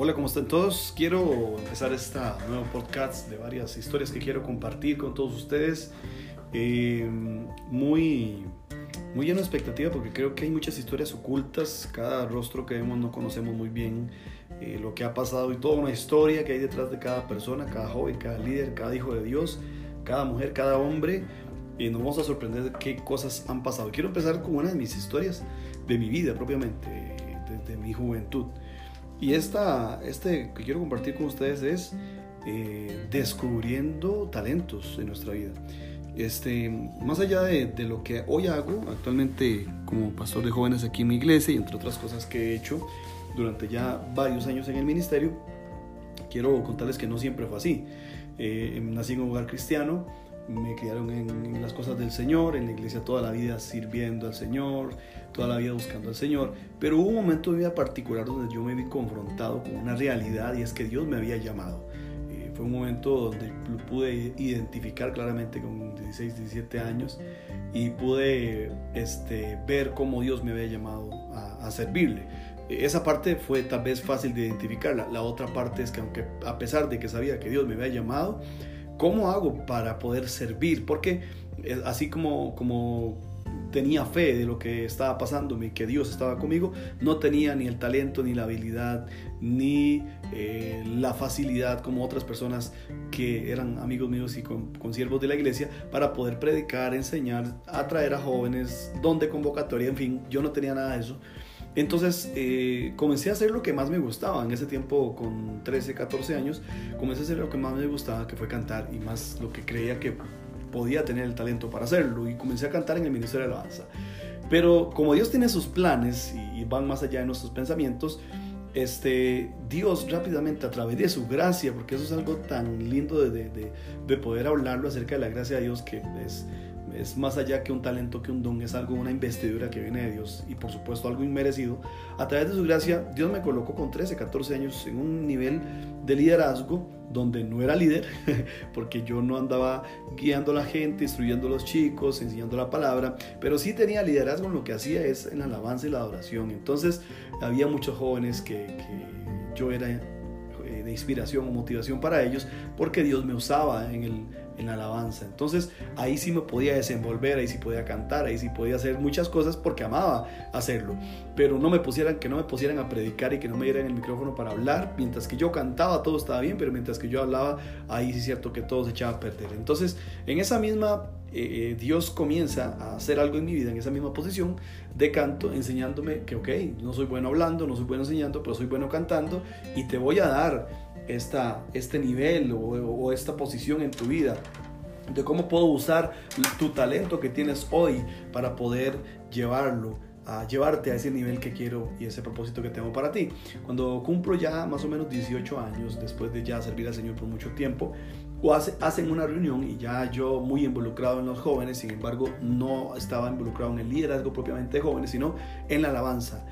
Hola, ¿cómo están todos? Quiero empezar este nuevo podcast de varias historias que quiero compartir con todos ustedes. Eh, muy, muy lleno de expectativa porque creo que hay muchas historias ocultas. Cada rostro que vemos no conocemos muy bien eh, lo que ha pasado y toda una historia que hay detrás de cada persona, cada joven, cada líder, cada hijo de Dios, cada mujer, cada hombre. Y nos vamos a sorprender de qué cosas han pasado. Quiero empezar con una de mis historias de mi vida propiamente, desde mi juventud. Y esta, este que quiero compartir con ustedes es eh, descubriendo talentos en nuestra vida. Este, más allá de, de, lo que hoy hago, actualmente como pastor de jóvenes aquí en mi iglesia y entre otras cosas que he hecho durante ya varios años en el ministerio, quiero contarles que no siempre fue así. Eh, nací en un hogar cristiano, me criaron en, las cosas del Señor, en la iglesia toda la vida sirviendo al Señor, toda la vida buscando al Señor, pero hubo un momento en mi vida particular donde yo me vi confrontado con una realidad y es que Dios me había llamado. Eh, fue un momento donde pude identificar claramente con 16, 17 años y pude este, ver cómo Dios me había llamado a, a servirle esa parte fue tal vez fácil de identificarla. La otra parte es que aunque a pesar de que sabía que Dios me había llamado, ¿Cómo hago para poder servir? Porque eh, así como, como tenía fe de lo que estaba pasándome, que Dios estaba conmigo, no tenía ni el talento, ni la habilidad, ni eh, la facilidad como otras personas que eran amigos míos y con, siervos de la iglesia para poder predicar, enseñar, atraer a jóvenes, donde convocatoria, en fin, yo no tenía nada de eso. Entonces eh, comencé a hacer lo que más me gustaba. En ese tiempo, con 13, 14 años, comencé a hacer lo que más me gustaba, que fue cantar y más lo que creía que podía tener el talento para hacerlo. Y comencé a cantar en el Ministerio de Alabanza. Pero como Dios tiene sus planes y van más allá de nuestros pensamientos, este, Dios rápidamente a través de su gracia, porque eso es algo tan lindo de, de, de poder hablarlo acerca de la gracia de Dios que es es más allá que un talento, que un don, es algo, una investidura que viene de Dios y por supuesto algo inmerecido. A través de su gracia, Dios me colocó con 13, 14 años en un nivel de liderazgo donde no era líder, porque yo no andaba guiando a la gente, instruyendo a los chicos, enseñando la palabra, pero sí tenía liderazgo en lo que hacía es en la alabanza y la adoración. Entonces había muchos jóvenes que, que yo era eh, de inspiración o motivación para ellos, porque Dios me usaba en el en alabanza. Entonces ahí sí me podía desenvolver, ahí sí podía cantar, ahí sí podía hacer muchas cosas porque amaba hacerlo. Pero no me pusieran, que no me pusieran a predicar y que no me dieran el micrófono para hablar. Mientras que yo cantaba todo estaba bien, pero mientras que yo hablaba, ahí sí es cierto que todo se echaba a perder. Entonces en esa misma eh, eh, Dios comienza a hacer algo en mi vida, en esa misma posición de canto, enseñándome que, ok, no soy bueno hablando, no soy bueno enseñando, pero soy bueno cantando y te voy a dar esta, este nivel o, esta posición en tu vida de cómo puedo usar tu talento que tienes hoy para poder llevarlo a llevarte a ese nivel que quiero y ese propósito que tengo para ti. Cuando cumplo ya más o menos 18 años, después de ya servir al Señor por mucho tiempo, o hacen una reunión y ya yo muy involucrado en los jóvenes, sin embargo no estaba involucrado en el liderazgo propiamente de jóvenes, sino en la alabanza.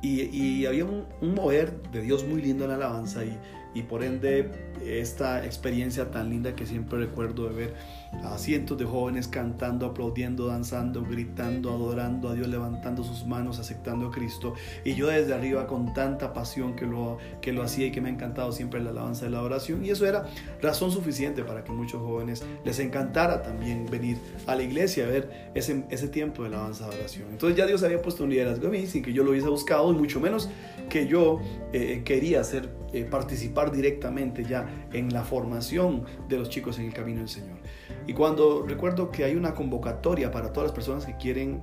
Y, había un, un, mover de Dios muy lindo en la alabanza y, y por ende esta experiencia tan linda que siempre recuerdo de ver a cientos de jóvenes cantando, aplaudiendo, danzando, gritando, adorando a Dios, levantando sus manos, aceptando a Cristo. Y yo desde arriba con tanta pasión que lo, que lo hacía y que me ha encantado siempre la alabanza de la oración. Y eso era razón suficiente para que muchos jóvenes les encantara también venir a la iglesia a ver ese, ese tiempo de alabanza de oración. Entonces ya Dios había puesto un liderazgo a mí sin que yo lo hubiese buscado y mucho menos que yo eh, quería hacer, eh, participar directamente ya en la formación de los chicos en el camino del Señor. Y cuando recuerdo que hay una convocatoria para todas las personas que quieren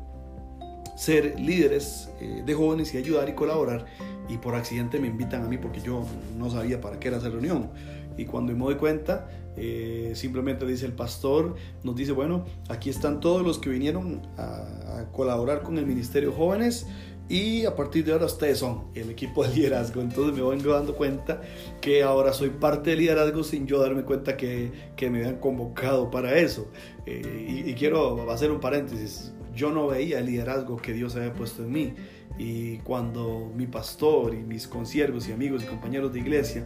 ser líderes eh, de jóvenes y ayudar y colaborar, y por accidente me invitan a mí porque yo no sabía para qué era esa reunión. Y cuando me doy cuenta, eh, simplemente dice el pastor, nos dice, bueno, aquí están todos los que vinieron a, a colaborar con el Ministerio Jóvenes y a partir de ahora ustedes son el equipo de liderazgo. Entonces me vengo dando cuenta que ahora soy parte del liderazgo sin yo darme cuenta que, que me habían convocado para eso. Eh, y, quiero hacer un paréntesis. Yo no veía el liderazgo que Dios había puesto en mí. Y cuando mi pastor y mis consiervos y amigos y compañeros de iglesia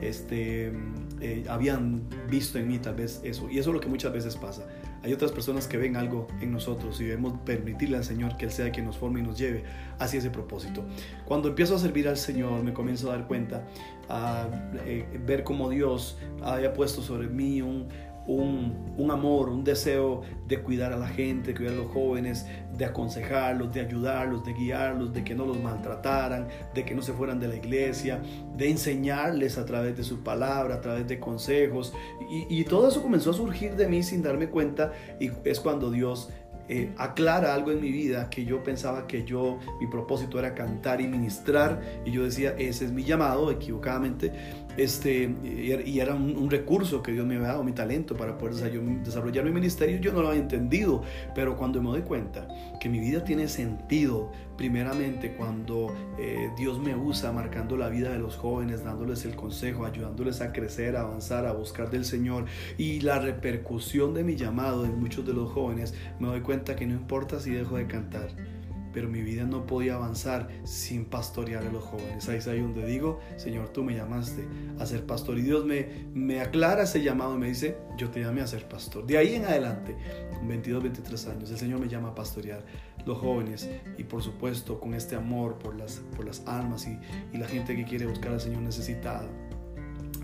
este, eh, habían visto en mí tal vez eso. Y eso es lo que muchas veces pasa hay otras personas que ven algo en nosotros y debemos permitirle al Señor que Él sea quien nos forme y nos lleve hacia ese propósito. Cuando empiezo a servir al Señor me comienzo a dar cuenta, a eh, ver cómo Dios haya puesto sobre mí un, un, amor, un deseo de cuidar a la gente, cuidar a los jóvenes, de aconsejarlos, de ayudarlos, de guiarlos, de que no los maltrataran, de que no se fueran de la iglesia, de enseñarles a través de su palabra, a través de consejos. Y, y todo eso comenzó a surgir de mí sin darme cuenta y es cuando Dios eh, aclara algo en mi vida que yo pensaba que yo, mi propósito era cantar y ministrar y yo decía, ese es mi llamado, equivocadamente, este, y era un, recurso que Dios me había dado, mi talento para poder desarrollar mi ministerio, yo no lo había entendido, pero cuando me doy cuenta que mi vida tiene sentido, primeramente cuando eh, Dios me usa marcando la vida de los jóvenes, dándoles el consejo, ayudándoles a crecer, a avanzar, a buscar del Señor y la repercusión de mi llamado en muchos de los jóvenes, me doy cuenta que no importa si dejo de cantar pero mi vida no podía avanzar sin pastorear a los jóvenes. Ahí es ahí donde digo, Señor, tú me llamaste a ser pastor. Y Dios me, me aclara ese llamado y me dice, yo te llamé a ser pastor. De ahí en adelante, con 22, 23 años, el Señor me llama a pastorear los jóvenes y por supuesto con este amor por las, por las almas y, y la gente que quiere buscar al Señor necesitada.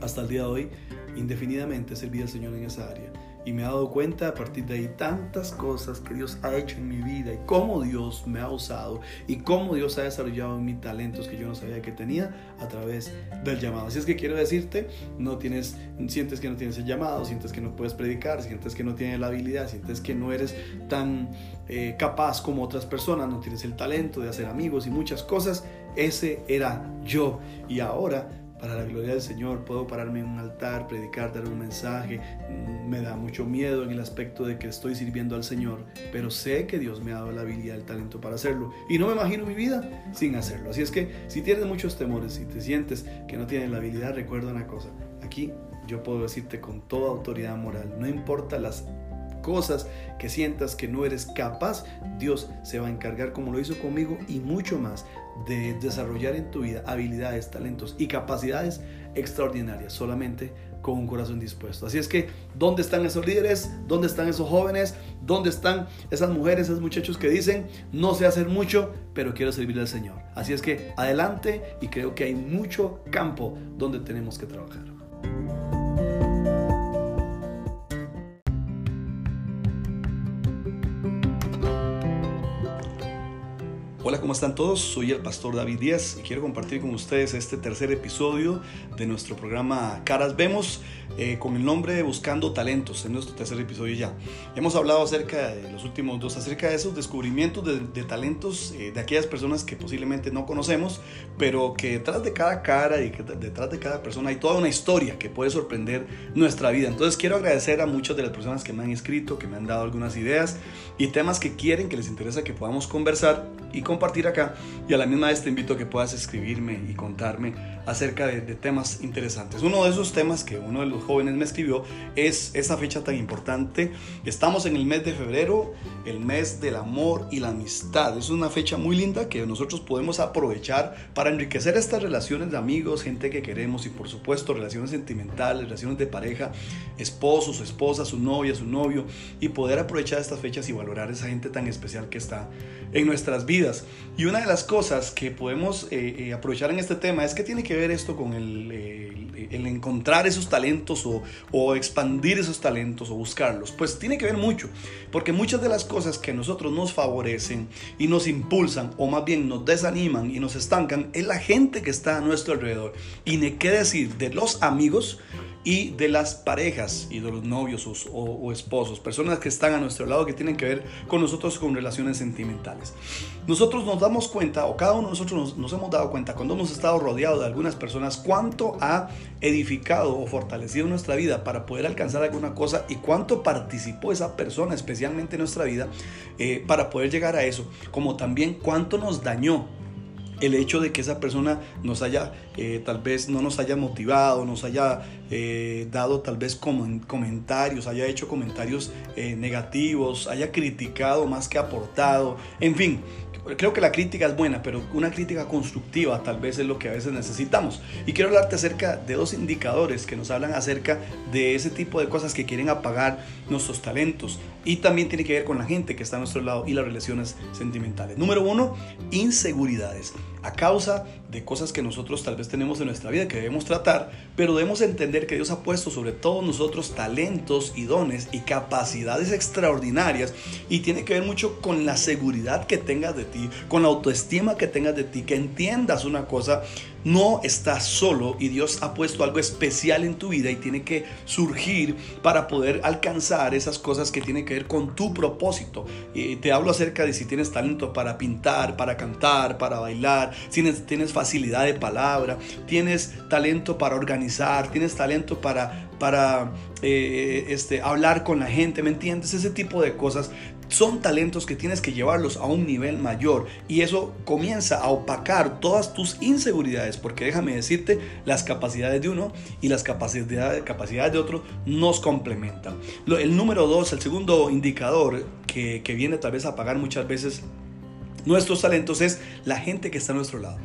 Hasta el día de hoy, indefinidamente serví al Señor en esa área y me he dado cuenta a partir de ahí tantas cosas que Dios ha hecho en mi vida y cómo Dios me ha usado y cómo Dios ha desarrollado en mis talentos que yo no sabía que tenía a través del llamado. Así es que quiero decirte, no tienes, sientes que no tienes el llamado, sientes que no puedes predicar, sientes que no tienes la habilidad, sientes que no eres tan eh, capaz como otras personas, no tienes el talento de hacer amigos y muchas cosas. Ese era yo y ahora para la gloria del Señor, puedo pararme en un altar, predicar, dar un mensaje. Me da mucho miedo en el aspecto de que estoy sirviendo al Señor, pero sé que Dios me ha dado la habilidad, el talento para hacerlo. Y no me imagino mi vida sin hacerlo. Así es que si tienes muchos temores, si te sientes que no tienes la habilidad, recuerda una cosa. Aquí yo puedo decirte con toda autoridad moral, no importa las cosas que sientas que no eres capaz, Dios se va a encargar como lo hizo conmigo y mucho más de desarrollar en tu vida habilidades, talentos y capacidades extraordinarias solamente con un corazón dispuesto. Así es que, ¿dónde están esos líderes? ¿Dónde están esos jóvenes? ¿Dónde están esas mujeres, esos muchachos que dicen, no sé hacer mucho, pero quiero servir al Señor? Así es que, adelante y creo que hay mucho campo donde tenemos que trabajar. Hola, ¿cómo están todos? Soy el pastor David Díaz y quiero compartir con ustedes este tercer episodio de nuestro programa Caras Vemos eh, con el nombre de Buscando Talentos, en nuestro tercer episodio ya. Hemos hablado acerca de los últimos dos, acerca de esos descubrimientos de, talentos eh, de aquellas personas que posiblemente no conocemos, pero que detrás de cada cara y que detrás de cada persona hay toda una historia que puede sorprender nuestra vida. Entonces quiero agradecer a muchas de las personas que me han escrito, que me han dado algunas ideas y temas que quieren, que les interesa que podamos conversar y compartir acá. Y a la misma vez te invito a que puedas escribirme y contarme acerca de, temas interesantes. Uno de esos temas que uno de los jóvenes me escribió es esa fecha tan importante. Estamos en el mes de febrero, el mes del amor y la amistad. Es una fecha muy linda que nosotros podemos aprovechar para enriquecer estas relaciones de amigos, gente que queremos y por supuesto relaciones sentimentales, relaciones de pareja, esposos, esposas, su novia, su novio y poder aprovechar estas fechas y valorar esa gente tan especial que está en nuestras vidas. Y una de las cosas que podemos eh, eh, aprovechar en este tema es que tiene que ver esto con el, el encontrar esos talentos o, o, expandir esos talentos o buscarlos. Pues tiene que ver mucho, porque muchas de las cosas que a nosotros nos favorecen y nos impulsan o más bien nos desaniman y nos estancan es la gente que está a nuestro alrededor. Y ni qué decir de los amigos y de las parejas y de los novios o, esposos, personas que están a nuestro lado que tienen que ver con nosotros con relaciones sentimentales. Nosotros nos damos cuenta, o cada uno de nosotros nos, hemos dado cuenta, cuando hemos estado rodeados de algunas personas, cuánto ha edificado o fortalecido nuestra vida para poder alcanzar alguna cosa y cuánto participó esa persona, especialmente en nuestra vida, eh, para poder llegar a eso, como también cuánto nos dañó el hecho de que esa persona nos haya, eh, tal vez no nos haya motivado, nos haya eh, dado tal vez comentarios, haya hecho comentarios eh, negativos, haya criticado más que aportado, en fin, creo que la crítica es buena, pero una crítica constructiva tal vez es lo que a veces necesitamos. Y quiero hablarte acerca de dos indicadores que nos hablan acerca de ese tipo de cosas que quieren apagar nuestros talentos. Y también tiene que ver con la gente que está a nuestro lado y las relaciones sentimentales. Número uno, inseguridades. A causa de cosas que nosotros tal vez tenemos en nuestra vida que debemos tratar, pero debemos entender que Dios ha puesto sobre todos nosotros talentos y dones y capacidades extraordinarias y tiene que ver mucho con la seguridad que tengas de ti, con la autoestima que tengas de ti, que entiendas una cosa, no estás solo y Dios ha puesto algo especial en tu vida y tiene que surgir para poder alcanzar esas cosas que tienen que ver con tu propósito. Y te hablo acerca de si tienes talento para pintar, para cantar, para bailar, si tienes facilidad de palabra, tienes talento para organizar, tienes talento para, para eh, este, hablar con la gente, ¿me entiendes? Ese tipo de cosas son talentos que tienes que llevarlos a un nivel mayor y eso comienza a opacar todas tus inseguridades porque déjame decirte, las capacidades de uno y las capacidades, capacidades de otro nos complementan. El número dos, el segundo indicador que, que viene tal vez a apagar muchas veces nuestros talentos es la gente que está a nuestro lado.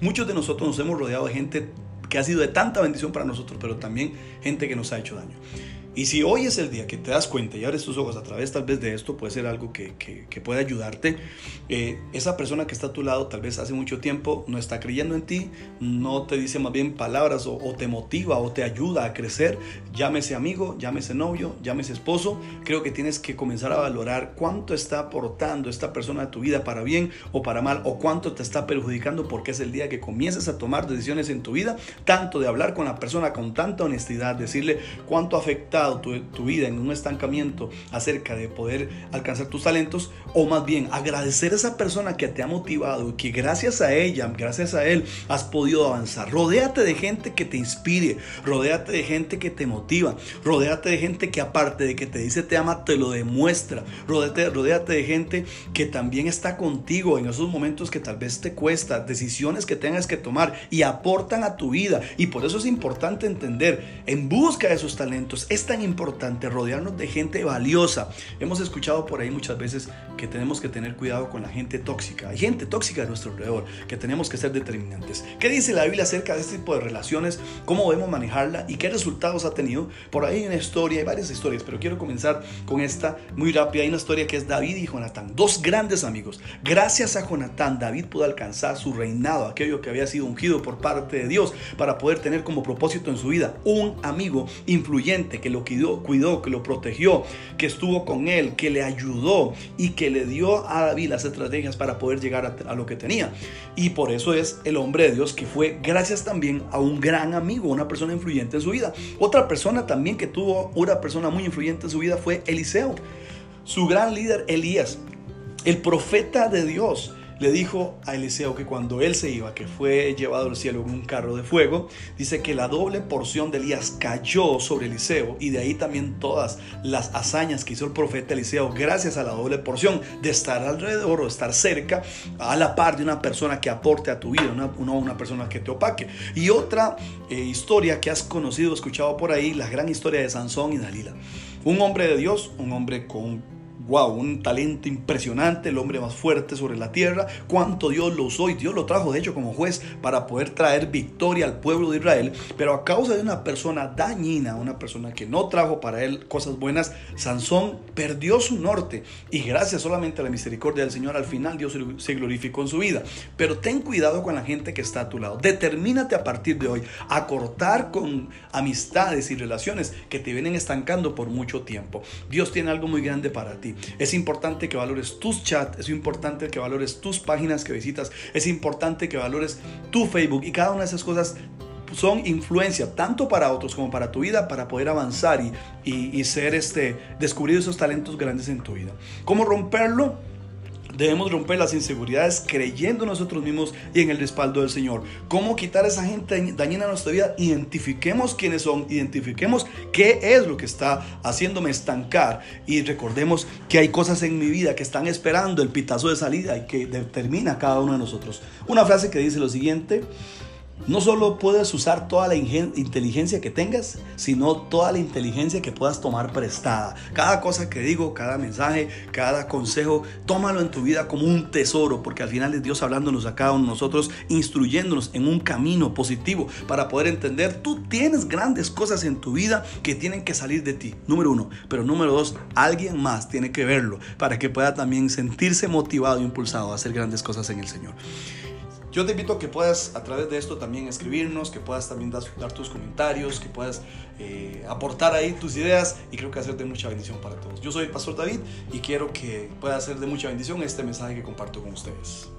Muchos de nosotros nos hemos rodeado de gente que ha sido de tanta bendición para nosotros, pero también gente que nos ha hecho daño. Y si hoy es el día que te das cuenta y abres tus ojos a través tal vez de esto, puede ser algo que, que, puede ayudarte. Eh, esa persona que está a tu lado tal vez hace mucho tiempo no está creyendo en ti, no te dice más bien palabras o, te motiva o te ayuda a crecer. Llámese amigo, llámese novio, llámese esposo. Creo que tienes que comenzar a valorar cuánto está aportando esta persona a tu vida para bien o para mal o cuánto te está perjudicando porque es el día que comiences a tomar decisiones en tu vida, tanto de hablar con la persona con tanta honestidad, decirle cuánto afecta tu, vida en un estancamiento acerca de poder alcanzar tus talentos, o más bien agradecer a esa persona que te ha motivado y que gracias a ella, gracias a él, has podido avanzar. Rodéate de gente que te inspire, rodéate de gente que te motiva, rodéate de gente que aparte de que te dice te ama, te lo demuestra. Rodéate, rodéate de gente que también está contigo en esos momentos que tal vez te cuesta, decisiones que tengas que tomar y aportan a tu vida. Y por eso es importante entender, en busca de esos talentos, esta importante rodearnos de gente valiosa. Hemos escuchado por ahí muchas veces que tenemos que tener cuidado con la gente tóxica. Hay gente tóxica a nuestro alrededor, que tenemos que ser determinantes. ¿Qué dice la Biblia acerca de este tipo de relaciones? ¿Cómo debemos manejarla? ¿Y qué resultados ha tenido? Por ahí hay una historia, hay varias historias, pero quiero comenzar con esta muy rápida. Hay una historia que es David y Jonatán, dos grandes amigos. Gracias a Jonatán, David pudo alcanzar su reinado, aquello que había sido ungido por parte de Dios, para poder tener como propósito en su vida un amigo influyente que lo cuidó, que lo protegió, que estuvo con él, que le ayudó y que le dio a David las estrategias para poder llegar a, a lo que tenía. Y por eso es el hombre de Dios que fue gracias también a un gran amigo, una persona influyente en su vida. Otra persona también que tuvo una persona muy influyente en su vida fue Eliseo, su gran líder Elías, el profeta de Dios le dijo a Eliseo que cuando él se iba, que fue llevado al cielo en un carro de fuego, dice que la doble porción de Elías cayó sobre Eliseo y de ahí también todas las hazañas que hizo el profeta Eliseo gracias a la doble porción de estar alrededor o estar cerca a la par de una persona que aporte a tu vida, una, una, persona que te opaque. Y otra eh, historia que has conocido, escuchado por ahí, la gran historia de Sansón y Dalila. Un hombre de Dios, un hombre con wow, un talento impresionante, el hombre más fuerte sobre la tierra, cuánto Dios lo usó y Dios lo trajo de hecho como juez para poder traer victoria al pueblo de Israel, pero a causa de una persona dañina, una persona que no trajo para él cosas buenas, Sansón perdió su norte y gracias solamente a la misericordia del Señor al final Dios se glorificó en su vida. Pero ten cuidado con la gente que está a tu lado. Determínate a partir de hoy a cortar con amistades y relaciones que te vienen estancando por mucho tiempo. Dios tiene algo muy grande para ti. Es importante que valores tus chats, es importante que valores tus páginas que visitas, es importante que valores tu Facebook y cada una de esas cosas son influencia tanto para otros como para tu vida para poder avanzar y, ser este descubrir esos talentos grandes en tu vida. ¿Cómo romperlo? Debemos romper las inseguridades creyendo en nosotros mismos y en el respaldo del Señor. ¿Cómo quitar esa gente dañina en nuestra vida? Identifiquemos quiénes son, identifiquemos qué es lo que está haciéndome estancar y recordemos que hay cosas en mi vida que están esperando el pitazo de salida y que determina cada uno de nosotros. Una frase que dice lo siguiente, no solo puedes usar toda la inteligencia que tengas, sino toda la inteligencia que puedas tomar prestada. Cada cosa que digo, cada mensaje, cada consejo, tómalo en tu vida como un tesoro, porque al final es Dios hablándonos a cada nosotros, instruyéndonos en un camino positivo para poder entender, tú tienes grandes cosas en tu vida que tienen que salir de ti, número uno. Pero número dos, alguien más tiene que verlo para que pueda también sentirse motivado e impulsado a hacer grandes cosas en el Señor. Yo te invito a que puedas a través de esto también escribirnos, que puedas también dar, tus comentarios, que puedas eh, aportar ahí tus ideas y creo que hacer de mucha bendición para todos. Yo soy el Pastor David y quiero que pueda hacer de mucha bendición este mensaje que comparto con ustedes.